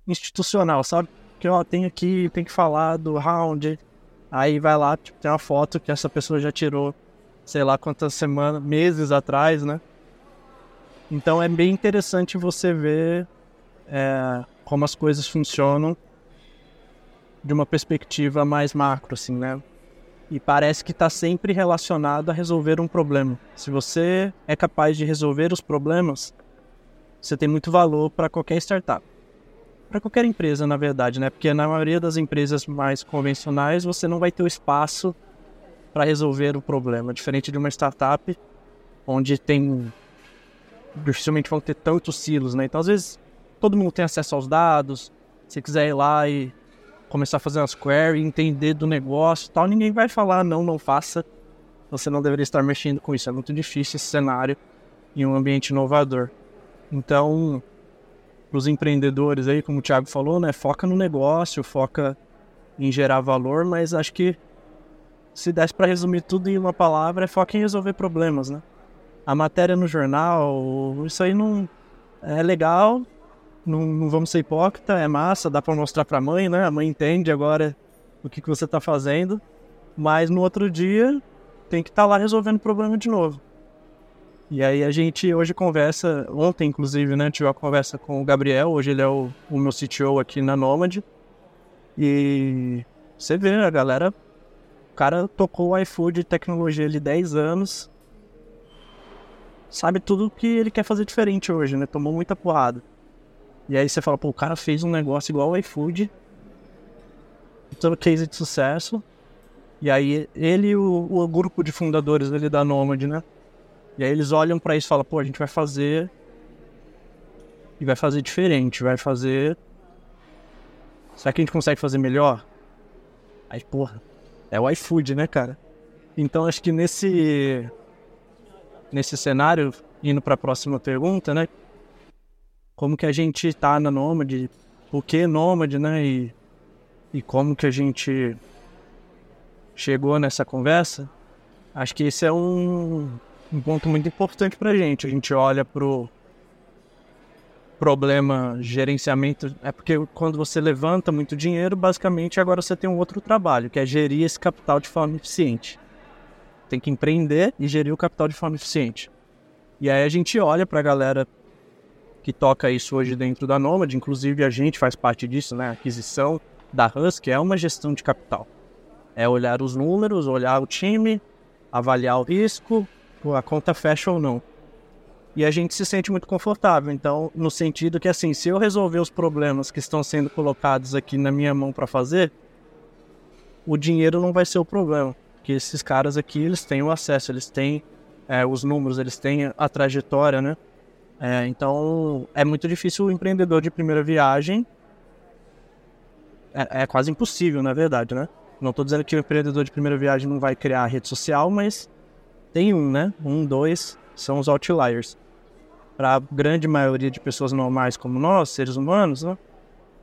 institucional, sabe? Que ó, tem aqui, tem que falar do round. Aí vai lá, tipo, tem uma foto que essa pessoa já tirou, sei lá quantas semanas, meses atrás, né? Então é bem interessante você ver é, como as coisas funcionam de uma perspectiva mais macro, assim, né? E parece que está sempre relacionado a resolver um problema. Se você é capaz de resolver os problemas, você tem muito valor para qualquer startup. Para qualquer empresa, na verdade, né? Porque na maioria das empresas mais convencionais, você não vai ter o espaço para resolver o problema, diferente de uma startup onde tem dificilmente vão ter tantos silos, né? Então, às vezes, todo mundo tem acesso aos dados. Se quiser ir lá e começar a fazer umas queries, entender do negócio tal, ninguém vai falar não, não faça. Você não deveria estar mexendo com isso. É muito difícil esse cenário em um ambiente inovador. Então, para os empreendedores aí, como o Thiago falou, né, foca no negócio, foca em gerar valor, mas acho que se desse para resumir tudo em uma palavra, é foca em resolver problemas, né? A matéria no jornal, isso aí não é legal, não, não vamos ser hipócrita, é massa, dá para mostrar para a mãe, né? A mãe entende agora o que, que você está fazendo, mas no outro dia tem que estar tá lá resolvendo o problema de novo. E aí a gente hoje conversa, ontem inclusive, né, tive uma conversa com o Gabriel, hoje ele é o, o meu CTO aqui na Nomad. E você vê, a galera, o cara tocou o iFood tecnologia ali 10 anos, sabe tudo que ele quer fazer diferente hoje, né? Tomou muita porrada. E aí você fala, pô, o cara fez um negócio igual o iFood, todo case de sucesso. E aí ele e o, o grupo de fundadores ali da Nomad, né? E aí eles olham para isso e falam, pô, a gente vai fazer e vai fazer diferente, vai fazer Será que a gente consegue fazer melhor? Aí, porra, é o iFood, né, cara? Então acho que nesse nesse cenário, indo para a próxima pergunta, né? Como que a gente tá na Nômade, o que Nômade, né? E, e como que a gente chegou nessa conversa, acho que esse é um, um ponto muito importante para a gente. A gente olha pro problema gerenciamento, é porque quando você levanta muito dinheiro, basicamente agora você tem um outro trabalho, que é gerir esse capital de forma eficiente tem que empreender e gerir o capital de forma eficiente. E aí a gente olha para a galera que toca isso hoje dentro da Nomad, inclusive a gente faz parte disso, né? A aquisição da Husky é uma gestão de capital. É olhar os números, olhar o time, avaliar o risco, a conta fecha ou não. E a gente se sente muito confortável. Então, no sentido que, assim, se eu resolver os problemas que estão sendo colocados aqui na minha mão para fazer, o dinheiro não vai ser o problema que esses caras aqui eles têm o acesso, eles têm é, os números, eles têm a trajetória, né? É, então é muito difícil o empreendedor de primeira viagem. É, é, quase impossível, na verdade, né? Não estou dizendo que o empreendedor de primeira viagem não vai criar rede social, mas tem um, né? Um, dois são os outliers. Para a grande maioria de pessoas normais como nós, seres humanos, né?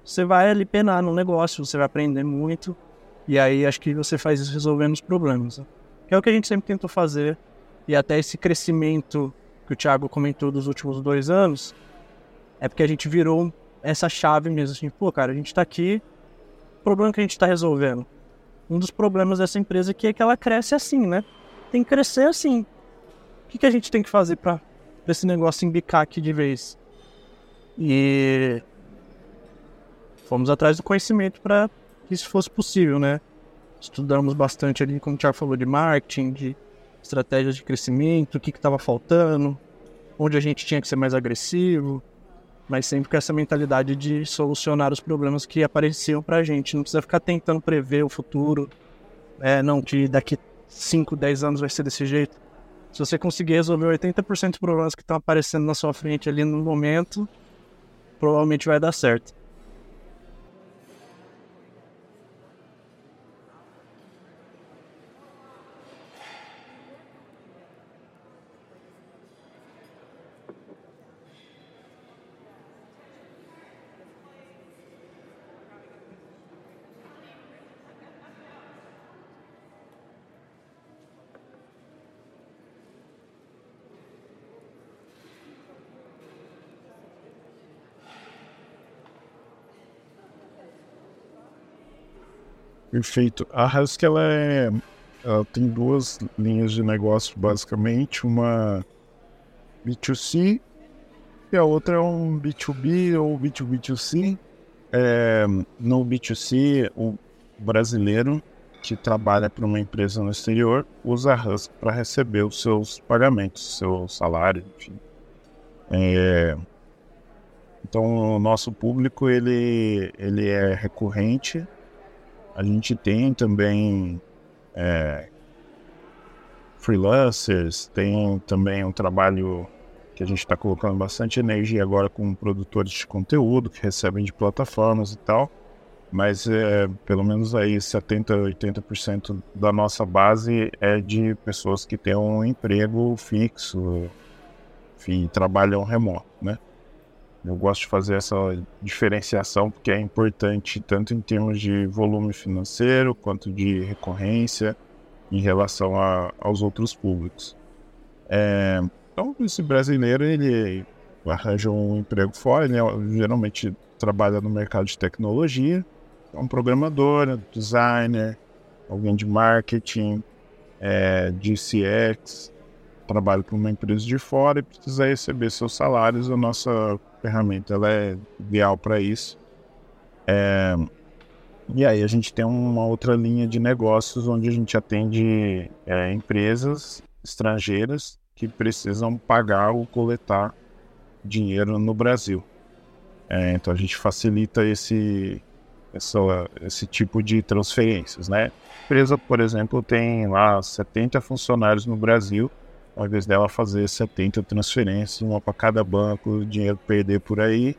Você vai ali penar no negócio, você vai aprender muito, e aí acho que você faz isso resolvendo os problemas. Né? É o que a gente sempre tentou fazer. E até esse crescimento que o Thiago comentou dos últimos dois anos, é porque a gente virou essa chave mesmo. Assim, pô, cara, a gente tá aqui, o problema que a gente tá resolvendo. Um dos problemas dessa empresa aqui é que ela cresce assim, né? Tem que crescer assim. O que, que a gente tem que fazer para esse negócio embicar aqui de vez? E fomos atrás do conhecimento para que isso fosse possível, né? Estudamos bastante ali, como o Thiago falou, de marketing, de estratégias de crescimento, o que estava faltando, onde a gente tinha que ser mais agressivo, mas sempre com essa mentalidade de solucionar os problemas que apareciam para a gente. Não precisa ficar tentando prever o futuro, é, não, que daqui 5, 10 anos vai ser desse jeito. Se você conseguir resolver 80% dos problemas que estão aparecendo na sua frente ali no momento, provavelmente vai dar certo. Perfeito. A Husky ela é, ela tem duas linhas de negócio basicamente, uma B2C e a outra é um B2B ou B2B2C. É, no B2C, o brasileiro que trabalha para uma empresa no exterior usa a Husky para receber os seus pagamentos, seu salário, enfim. É, então, o nosso público ele, ele é recorrente a gente tem também é, freelancers, tem também um trabalho que a gente está colocando bastante energia agora com produtores de conteúdo que recebem de plataformas e tal. Mas é, pelo menos aí 70%, 80% da nossa base é de pessoas que têm um emprego fixo, enfim, trabalham remoto, né? Eu gosto de fazer essa diferenciação porque é importante tanto em termos de volume financeiro quanto de recorrência em relação a, aos outros públicos. É, então, esse brasileiro ele arranja um emprego fora, ele geralmente trabalha no mercado de tecnologia, é um programador, designer, alguém de marketing, é, de CX, trabalha para uma empresa de fora e precisa receber seus salários, a nossa ferramenta ela é ideal para isso. É, e aí a gente tem uma outra linha de negócios onde a gente atende é, empresas estrangeiras que precisam pagar ou coletar dinheiro no Brasil. É, então a gente facilita esse, essa, esse tipo de transferências, né? A empresa, por exemplo, tem lá 70 funcionários no Brasil, ao invés dela fazer 70 transferências, uma para cada banco, dinheiro perder por aí,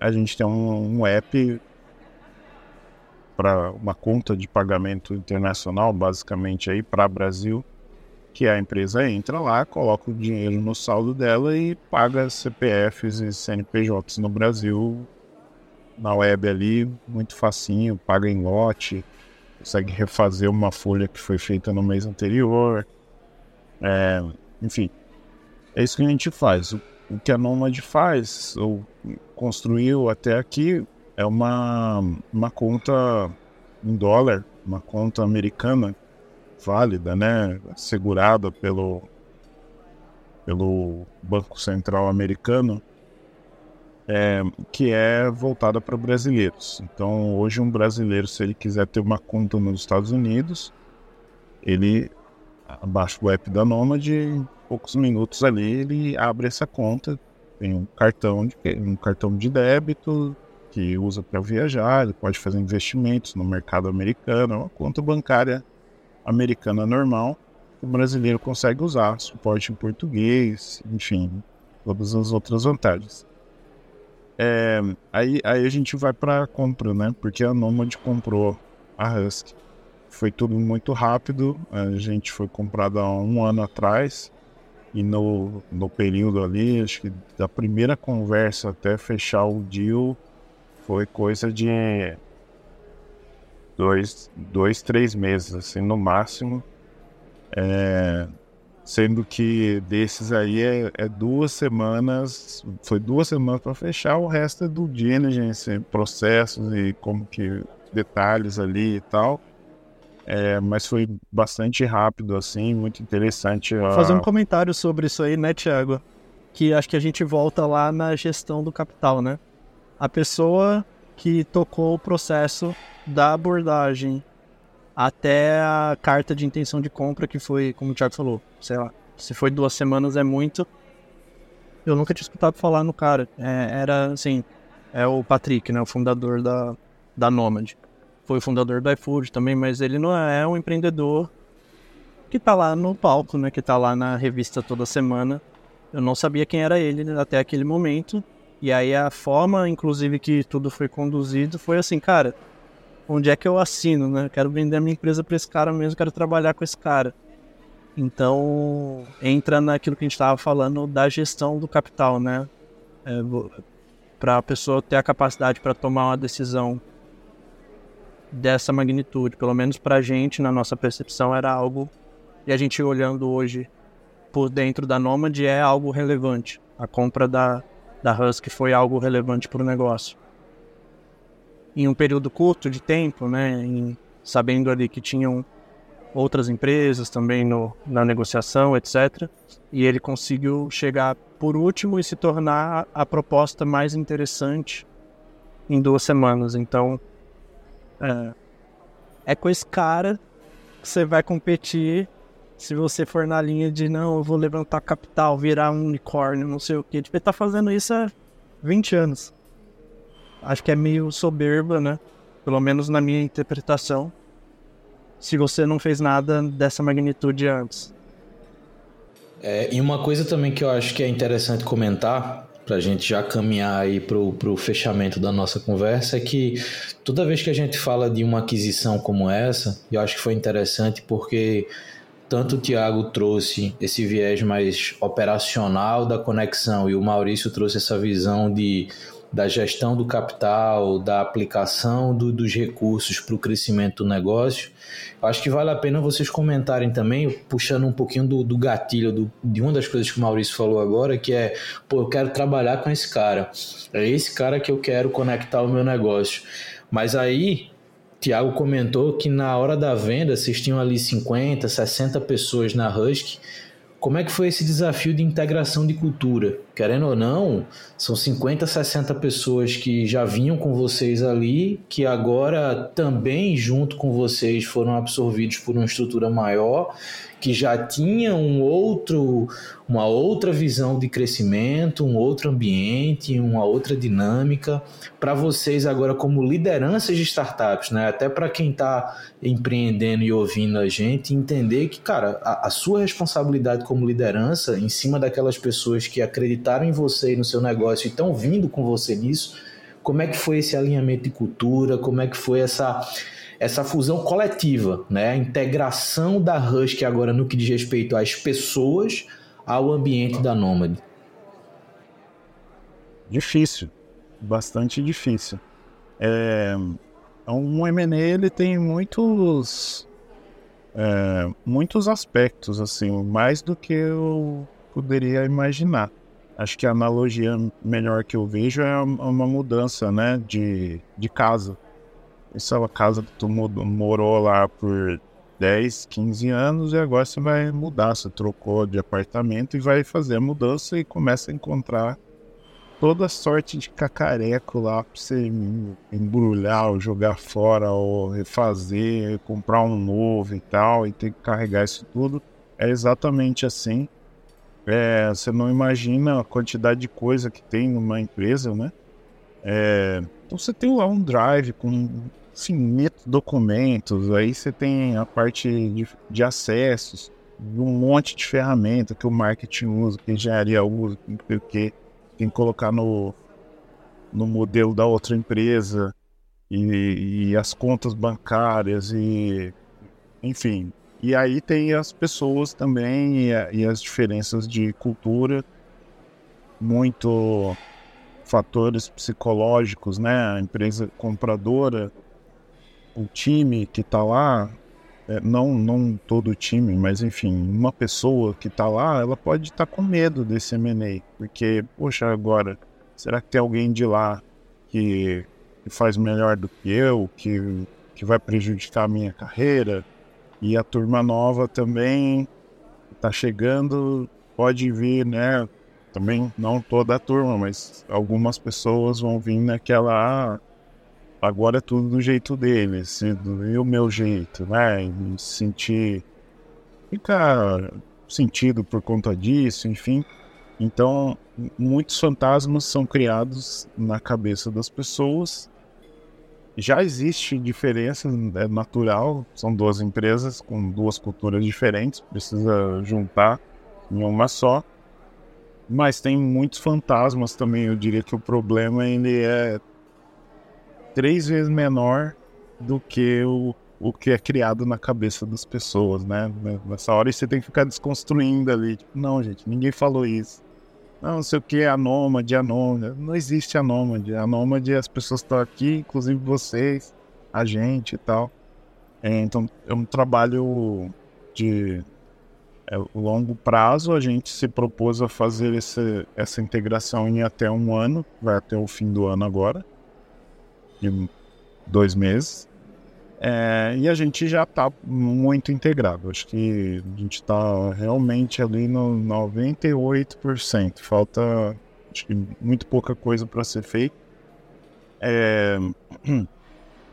a gente tem um, um app para uma conta de pagamento internacional, basicamente aí para Brasil, que a empresa entra lá, coloca o dinheiro no saldo dela e paga CPFs e CNPJs no Brasil na web ali, muito facinho, paga em lote, consegue refazer uma folha que foi feita no mês anterior. É, enfim, é isso que a gente faz. O, o que a Nomad faz, ou construiu até aqui, é uma, uma conta em dólar, uma conta americana válida, né, segurada pelo pelo Banco Central americano, é, que é voltada para brasileiros. Então, hoje um brasileiro, se ele quiser ter uma conta nos Estados Unidos, ele abaixa o app da Nomad, em poucos minutos ali ele abre essa conta, tem um cartão de, um cartão de débito que usa para viajar, ele pode fazer investimentos no mercado americano, é uma conta bancária americana normal, o brasileiro consegue usar, suporte em português, enfim, todas as outras vantagens. É, aí, aí a gente vai para a compra, né? Porque a Nomad comprou a Husky. Foi tudo muito rápido, a gente foi comprado há um ano atrás, e no, no período ali, acho que da primeira conversa até fechar o deal, foi coisa de dois, dois três meses, assim, no máximo. É, sendo que desses aí é, é, duas semanas, foi duas semanas para fechar, o resto é do diligence, processos e como que detalhes ali e tal. É, mas foi bastante rápido, assim, muito interessante. Vou fazer um comentário sobre isso aí, né, Tiago? Que acho que a gente volta lá na gestão do capital, né? A pessoa que tocou o processo da abordagem até a carta de intenção de compra, que foi, como o Thiago falou, sei lá, se foi duas semanas é muito. Eu nunca tinha escutado falar no cara. É, era assim, é o Patrick, né, o fundador da, da Nomad. Foi fundador do iFood também, mas ele não é um empreendedor que tá lá no palco, né, que tá lá na revista toda semana. Eu não sabia quem era ele até aquele momento. E aí a forma, inclusive, que tudo foi conduzido foi assim, cara, onde é que eu assino, né? Quero vender a minha empresa para esse cara mesmo, quero trabalhar com esse cara. Então, entra naquilo que a gente estava falando da gestão do capital, né? É, para a pessoa ter a capacidade para tomar uma decisão dessa magnitude, pelo menos para a gente, na nossa percepção, era algo, e a gente olhando hoje por dentro da Nomad, é algo relevante. A compra da, da Husky foi algo relevante para o negócio. Em um período curto de tempo, né, em, sabendo ali que tinham outras empresas também no, na negociação, etc. E ele conseguiu chegar por último e se tornar a, proposta mais interessante em duas semanas. Então, é, é com esse cara que você vai competir se você for na linha de não, eu vou levantar capital, virar um unicórnio, não sei o que. Tipo, ele tá fazendo isso há 20 anos. Acho que é meio soberba, né? Pelo menos na minha interpretação. Se você não fez nada dessa magnitude antes. É, e uma coisa também que eu acho que é interessante comentar, para a gente já caminhar aí para o fechamento da nossa conversa, é que toda vez que a gente fala de uma aquisição como essa, eu acho que foi interessante porque tanto o Tiago trouxe esse viés mais operacional da conexão e o Maurício trouxe essa visão de da gestão do capital, da aplicação do, dos recursos para o crescimento do negócio. Acho que vale a pena vocês comentarem também, puxando um pouquinho do, do gatilho do, de uma das coisas que o Maurício falou agora, que é, pô, eu quero trabalhar com esse cara. É esse cara que eu quero conectar o meu negócio. Mas aí Tiago comentou que na hora da venda vocês tinham ali 50, 60 pessoas na Husky. Como é que foi esse desafio de integração de cultura? Querendo ou não, são 50, 60 pessoas que já vinham com vocês ali, que agora também junto com vocês foram absorvidos por uma estrutura maior que já tinha um outro, uma outra visão de crescimento, um outro ambiente, uma outra dinâmica. Para vocês agora como lideranças de startups, né? até para quem está empreendendo e ouvindo a gente, entender que, cara, a, a sua responsabilidade como liderança em cima daquelas pessoas que acreditaram em você e no seu negócio e estão vindo com você nisso, como é que foi esse alinhamento de cultura, como é que foi essa essa fusão coletiva, né? a integração da Husky agora no que diz respeito às pessoas ao ambiente da Nômade? Difícil, bastante difícil. É, um M&A ele tem muitos é, muitos aspectos assim, mais do que eu poderia imaginar. Acho que a analogia melhor que eu vejo é uma mudança, né, de, de casa. Isso é uma casa que tu morou lá por 10, 15 anos e agora você vai mudar. Você trocou de apartamento e vai fazer a mudança e começa a encontrar toda sorte de cacareco lá pra você embrulhar ou jogar fora ou refazer, comprar um novo e tal, e ter que carregar isso tudo. É exatamente assim. É, você não imagina a quantidade de coisa que tem numa empresa, né? É, então você tem lá um drive com infinitos documentos, aí você tem a parte de, de acessos, um monte de ferramenta que o marketing usa, que a engenharia usa, que tem que colocar no, no modelo da outra empresa, e, e as contas bancárias, e enfim. E aí tem as pessoas também e, e as diferenças de cultura, muito fatores psicológicos, né? A empresa compradora o time que está lá, é, não, não todo o time, mas enfim, uma pessoa que está lá, ela pode estar tá com medo desse M&A, porque, poxa, agora, será que tem alguém de lá que, que faz melhor do que eu, que, que vai prejudicar a minha carreira? E a turma nova também está chegando, pode vir, né? Também não toda a turma, mas algumas pessoas vão vir naquela. Ah, agora é tudo do jeito dele, assim, e o meu jeito, né? E sentir. ficar sentido por conta disso, enfim. Então, muitos fantasmas são criados na cabeça das pessoas. Já existe diferença, é natural, são duas empresas com duas culturas diferentes, precisa juntar em uma só. Mas tem muitos fantasmas também, eu diria que o problema ele é três vezes menor do que o, o que é criado na cabeça das pessoas, né? Nessa hora você tem que ficar desconstruindo ali. Tipo, não, gente, ninguém falou isso. Não, sei o que é anômade, anômade. Não existe anômade. Anômade, as pessoas estão aqui, inclusive vocês, a gente e tal. É, então, é um trabalho de é, longo prazo. A gente se propôs a fazer esse, essa integração em até um ano, vai até o fim do ano agora de dois meses. É, e a gente já está muito integrado. Acho que a gente está realmente ali no 98%. Falta acho que muito pouca coisa para ser feita. É,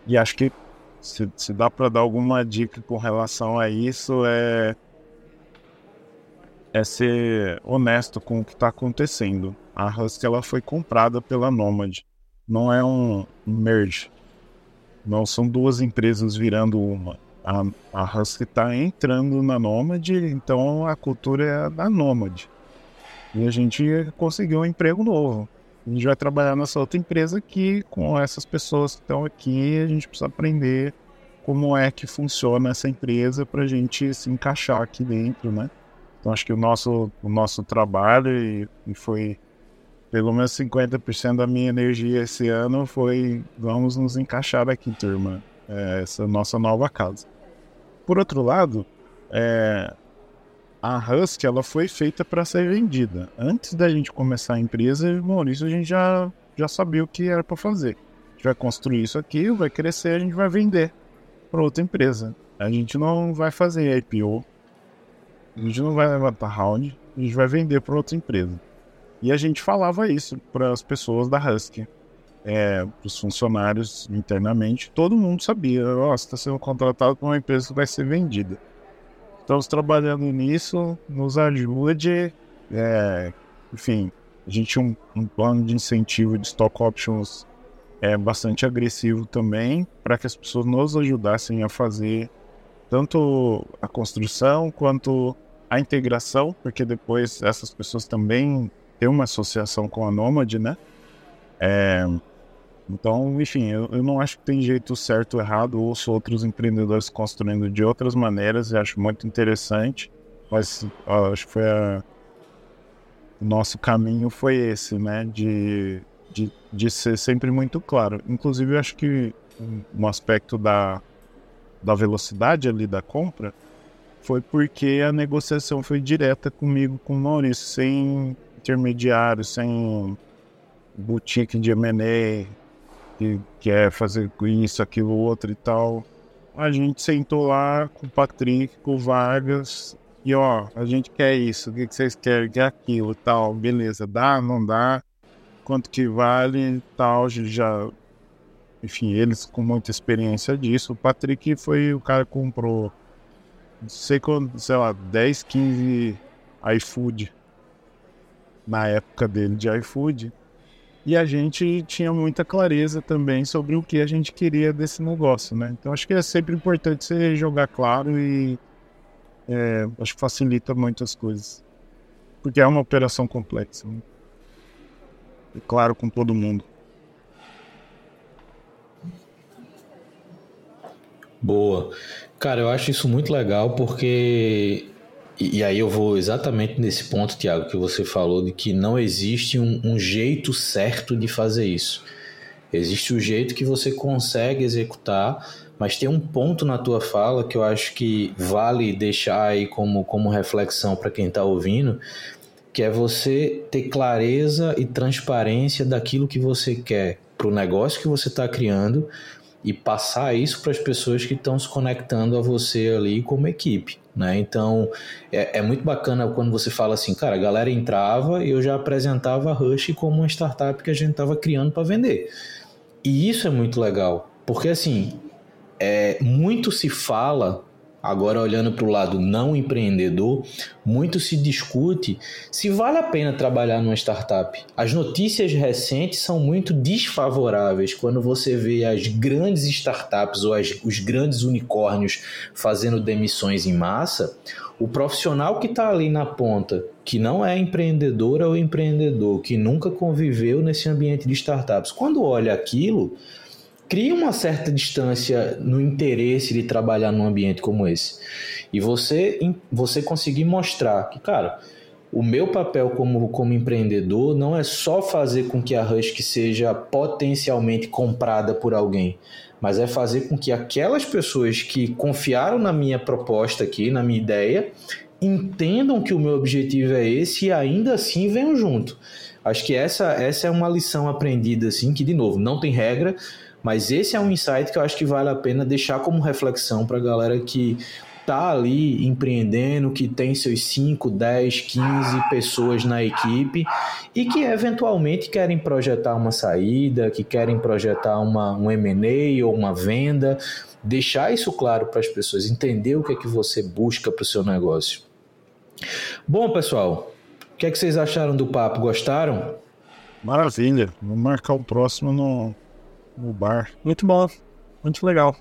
e acho que se, se dá para dar alguma dica com relação a isso é é ser honesto com o que está acontecendo. A Husky ela foi comprada pela Nomad não é um merge. Não são duas empresas virando uma. A, a Husky está entrando na Nomad, então a cultura é da Nomad. E a gente conseguiu um emprego novo. A gente vai trabalhar nessa outra empresa aqui, com essas pessoas que estão aqui, a gente precisa aprender como é que funciona essa empresa para a gente se encaixar aqui dentro, né? Então acho que o nosso, o nosso trabalho e, e foi pelo menos 50% da minha energia esse ano foi vamos nos encaixar aqui, turma. É, essa é nossa nova casa. Por outro lado, é, a Husky ela foi feita para ser vendida. Antes da gente começar a empresa, Maurício, a gente já, já sabia o que era para fazer. gente vai construir isso aqui, vai crescer, a gente vai vender para outra empresa. A gente não vai fazer IPO, a gente não vai levantar round, a gente vai vender para outra empresa. E a gente falava isso para as pessoas da Husky, é, para os funcionários internamente. Todo mundo sabia: oh, você está sendo contratado para uma empresa que vai ser vendida. Estamos trabalhando nisso, nos ajude. É, enfim, a gente tinha um, um, plano de incentivo de stock options é, bastante agressivo também, para que as pessoas nos ajudassem a fazer tanto a construção quanto a integração, porque depois essas pessoas também têm uma associação com a Nomad, né? É, então, enfim, eu, eu, não acho que tem jeito certo ou errado. Ouço outros empreendedores construindo de outras maneiras e acho muito interessante. Mas ó, acho que foi a... o nosso caminho foi esse, né? De, de, de ser sempre muito claro. Inclusive, eu acho que um aspecto da, da velocidade ali da compra foi porque a negociação foi direta comigo, com o Maurício, sem intermediário, sem boutique de M&A, que quer fazer isso, aquilo, outro e tal. A gente sentou lá com o Patrick, com o Vargas, e ó, a gente quer isso, o que vocês querem, quer aquilo tal, beleza, dá, não dá, quanto que vale tal, já enfim, eles com muita experiência disso. O Patrick foi o cara que comprou, sei sei lá, 10, 15 iFood na época dele de iFood. E a gente tinha muita clareza também sobre o que a gente queria desse negócio, né? Então acho que é sempre importante você jogar claro e é, acho que facilita muitas coisas. Porque é uma operação complexa. Né? E claro com todo mundo. Boa. Cara, eu acho isso muito legal porque. E, aí eu vou exatamente nesse ponto, Tiago, que você falou de que não existe um, um jeito certo de fazer isso. Existe o jeito que você consegue executar, mas tem um ponto na tua fala que eu acho que vale deixar aí como, como reflexão para quem está ouvindo, que é você ter clareza e transparência daquilo que você quer para o negócio que você está criando, e passar isso para as pessoas que estão se conectando a você ali como equipe. Né? Então é, é, muito bacana quando você fala assim, cara, a galera entrava e eu já apresentava a Rush como uma startup que a gente estava criando para vender. E isso é muito legal, porque assim, é, muito se fala Agora, olhando para o lado não empreendedor, muito se discute se vale a pena trabalhar numa startup. As notícias recentes são muito desfavoráveis quando você vê as grandes startups ou as, os grandes unicórnios fazendo demissões em massa. O profissional que está ali na ponta, que não é empreendedora ou empreendedor, que nunca conviveu nesse ambiente de startups, quando olha aquilo cria uma certa distância no interesse de trabalhar num ambiente como esse. E você, você conseguir mostrar que, cara, o meu papel como, como empreendedor não é só fazer com que a Husky seja potencialmente comprada por alguém, mas é fazer com que aquelas pessoas que confiaram na minha proposta aqui, na minha ideia, entendam que o meu objetivo é esse e ainda assim venham junto. Acho que essa, essa é uma lição aprendida, assim, que, de novo, não tem regra, mas esse é um insight que eu acho que vale a pena deixar como reflexão para a galera que tá ali empreendendo, que tem seus 5, 10, 15 pessoas na equipe e que eventualmente querem projetar uma saída, que querem projetar uma, um M&A ou uma venda, deixar isso claro para as pessoas, entender o que é que você busca para o seu negócio. Bom, pessoal, o que é que vocês acharam do papo? Gostaram? Maravilha. Vamos marcar o próximo no no bar. Muito bom, muito legal.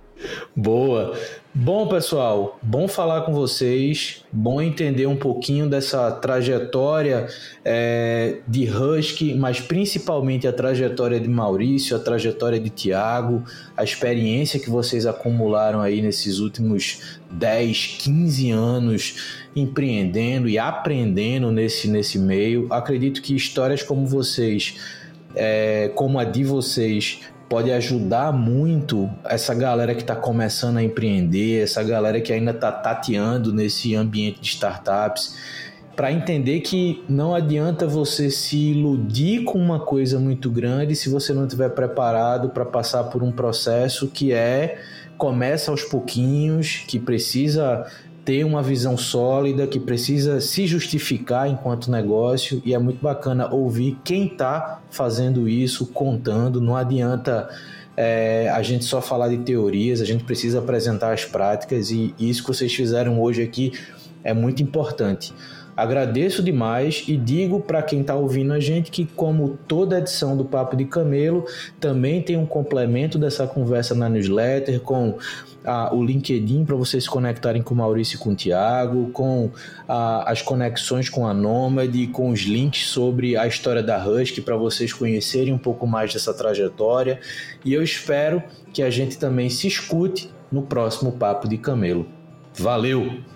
Boa. Bom, pessoal, bom falar com vocês, bom entender um pouquinho dessa trajetória é, de Husky, mas principalmente a trajetória de Maurício, a trajetória de Tiago, a experiência que vocês acumularam aí nesses últimos 10, 15 anos empreendendo e aprendendo nesse, nesse meio. Acredito que histórias como vocês, é, como a de vocês, pode ajudar muito essa galera que está começando a empreender, essa galera que ainda está tateando nesse ambiente de startups. para entender que não adianta você se iludir com uma coisa muito grande se você não estiver preparado para passar por um processo que é começa aos pouquinhos, que precisa ter uma visão sólida, que precisa se justificar enquanto negócio e é muito bacana ouvir quem está fazendo isso, contando. Não adianta é, a gente só falar de teorias, a gente precisa apresentar as práticas e isso que vocês fizeram hoje aqui é muito importante. Agradeço demais e digo para quem está ouvindo a gente que, como toda edição do Papo de Camelo, também tem um complemento dessa conversa na newsletter com ah, o LinkedIn para vocês se conectarem com o Maurício e com o Tiago, com ah, as conexões com a Nômade, com os links sobre a história da Husky para vocês conhecerem um pouco mais dessa trajetória. E eu espero que a gente também se escute no próximo Papo de Camelo. Valeu!